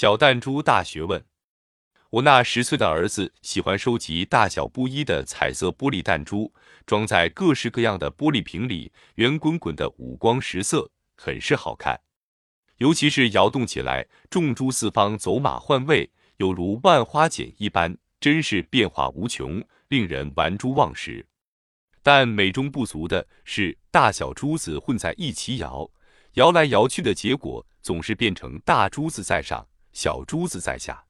小弹珠大学问。我那十岁的儿子喜欢收集大小不一的彩色玻璃弹珠，装在各式各样的玻璃瓶里，圆滚滚的，五光十色，很是好看。尤其是摇动起来，众珠四方，走马换位，犹如万花茧一般，真是变化无穷，令人玩珠忘食。但美中不足的是，大小珠子混在一起摇，摇来摇去的结果，总是变成大珠子在上，小珠子在下。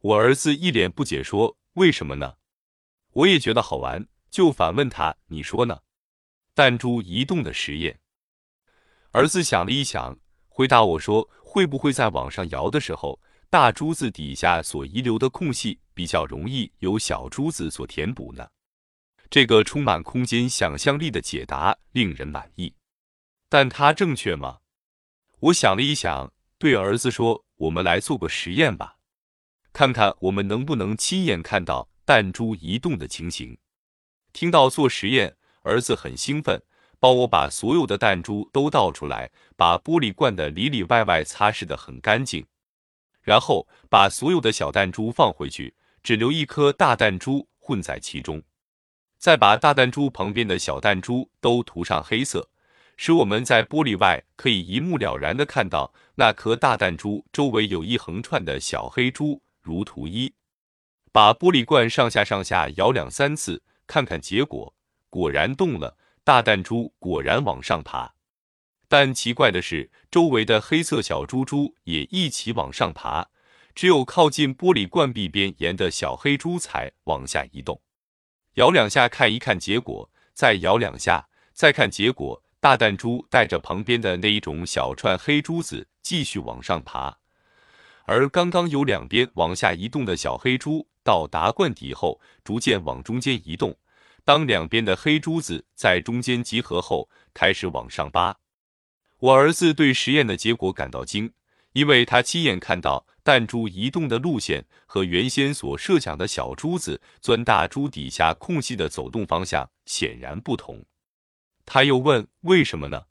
我儿子一脸不解，说：“为什么呢？”我也觉得好玩，就反问他：“你说呢？”弹珠移动的实验。儿子想了一想，回答我说：“会不会在往上摇的时候，大珠子底下所遗留的空隙比较容易由小珠子所填补呢？”这个充满空间想象力的解答令人满意，但它正确吗？我想了一想，对儿子说：“我们来做个实验吧。”看看我们能不能亲眼看到弹珠移动的情形。听到做实验，儿子很兴奋，帮我把所有的弹珠都倒出来，把玻璃罐的里里外外擦拭得很干净，然后把所有的小弹珠放回去，只留一颗大弹珠混在其中，再把大弹珠旁边的小弹珠都涂上黑色，使我们在玻璃外可以一目了然地看到那颗大弹珠周围有一横串的小黑珠。如图一，把玻璃罐上下上下摇两三次，看看结果。果然动了，大弹珠果然往上爬。但奇怪的是，周围的黑色小珠珠也一起往上爬，只有靠近玻璃罐壁边沿的小黑珠才往下移动。摇两下看一看结果，再摇两下再看结果，大弹珠带着旁边的那一种小串黑珠子继续往上爬。而刚刚由两边往下移动的小黑珠到达罐底后，逐渐往中间移动。当两边的黑珠子在中间集合后，开始往上扒。我儿子对实验的结果感到惊，因为他亲眼看到弹珠移动的路线和原先所设想的小珠子钻大珠底下空隙的走动方向显然不同。他又问：“为什么呢？”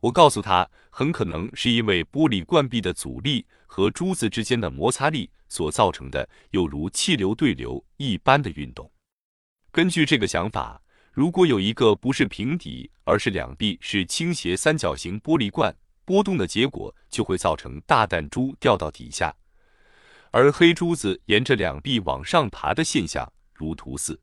我告诉他，很可能是因为玻璃罐壁的阻力和珠子之间的摩擦力所造成的，有如气流对流一般的运动。根据这个想法，如果有一个不是平底，而是两壁是倾斜三角形玻璃罐，波动的结果就会造成大弹珠掉到底下，而黑珠子沿着两壁往上爬的现象，如图四。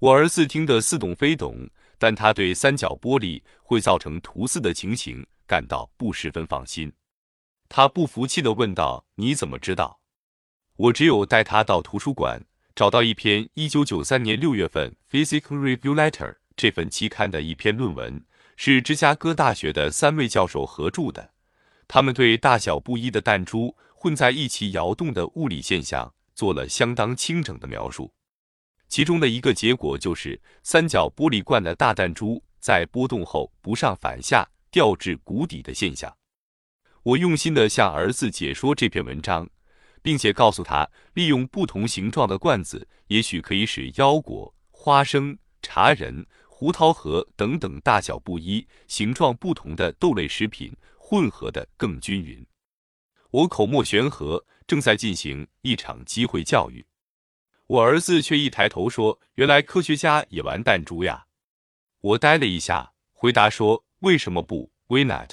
我儿子听得似懂非懂。但他对三角玻璃会造成图四的情形感到不十分放心，他不服气地问道：“你怎么知道？”我只有带他到图书馆，找到一篇1993年6月份《Physical Review Letter》这份期刊的一篇论文，是芝加哥大学的三位教授合著的。他们对大小不一的弹珠混在一起摇动的物理现象做了相当清整的描述。其中的一个结果就是，三角玻璃罐的大弹珠在波动后不上反下掉至谷底的现象。我用心地向儿子解说这篇文章，并且告诉他，利用不同形状的罐子，也许可以使腰果、花生、茶仁、胡桃核等等大小不一、形状不同的豆类食品混合的更均匀。我口沫悬河，正在进行一场机会教育。我儿子却一抬头说：“原来科学家也玩弹珠呀！”我呆了一下，回答说：“为什么不？Why not？”